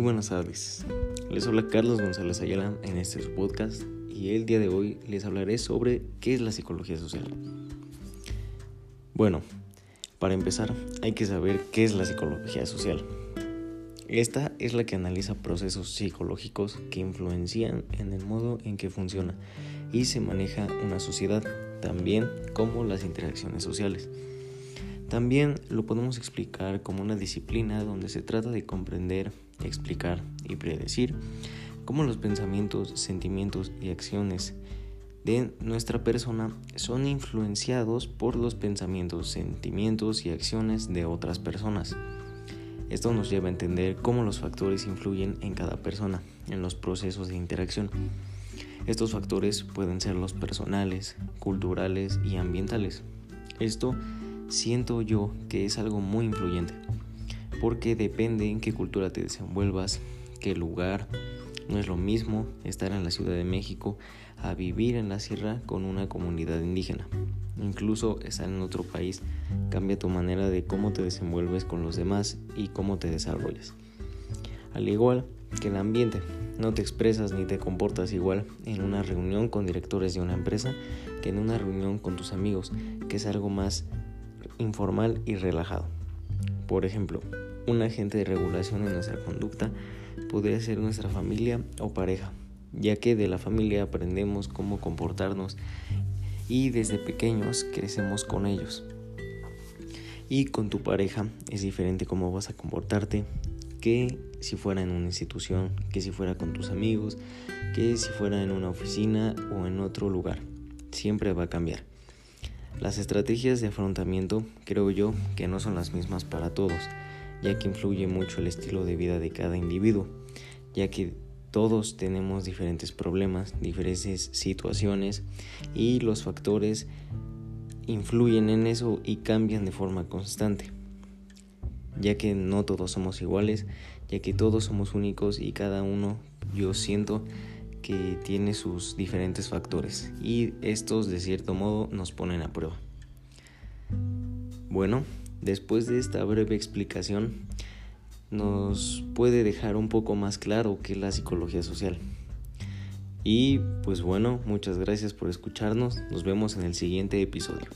buenas tardes. Les habla Carlos González Ayala en este podcast y el día de hoy les hablaré sobre qué es la psicología social. Bueno, para empezar hay que saber qué es la psicología social. Esta es la que analiza procesos psicológicos que influencian en el modo en que funciona y se maneja una sociedad, también como las interacciones sociales. También lo podemos explicar como una disciplina donde se trata de comprender, explicar y predecir cómo los pensamientos, sentimientos y acciones de nuestra persona son influenciados por los pensamientos, sentimientos y acciones de otras personas. Esto nos lleva a entender cómo los factores influyen en cada persona, en los procesos de interacción. Estos factores pueden ser los personales, culturales y ambientales. Esto siento yo que es algo muy influyente, porque depende en qué cultura te desenvuelvas, qué lugar. No es lo mismo estar en la Ciudad de México a vivir en la sierra con una comunidad indígena. Incluso estar en otro país cambia tu manera de cómo te desenvuelves con los demás y cómo te desarrollas. Al igual que el ambiente, no te expresas ni te comportas igual en una reunión con directores de una empresa que en una reunión con tus amigos, que es algo más informal y relajado. Por ejemplo, un agente de regulación en nuestra conducta podría ser nuestra familia o pareja, ya que de la familia aprendemos cómo comportarnos y desde pequeños crecemos con ellos. Y con tu pareja es diferente cómo vas a comportarte que si fuera en una institución, que si fuera con tus amigos, que si fuera en una oficina o en otro lugar. Siempre va a cambiar. Las estrategias de afrontamiento creo yo que no son las mismas para todos, ya que influye mucho el estilo de vida de cada individuo, ya que todos tenemos diferentes problemas, diferentes situaciones y los factores influyen en eso y cambian de forma constante, ya que no todos somos iguales, ya que todos somos únicos y cada uno yo siento tiene sus diferentes factores y estos de cierto modo nos ponen a prueba. Bueno, después de esta breve explicación nos puede dejar un poco más claro qué es la psicología social. Y pues bueno, muchas gracias por escucharnos, nos vemos en el siguiente episodio.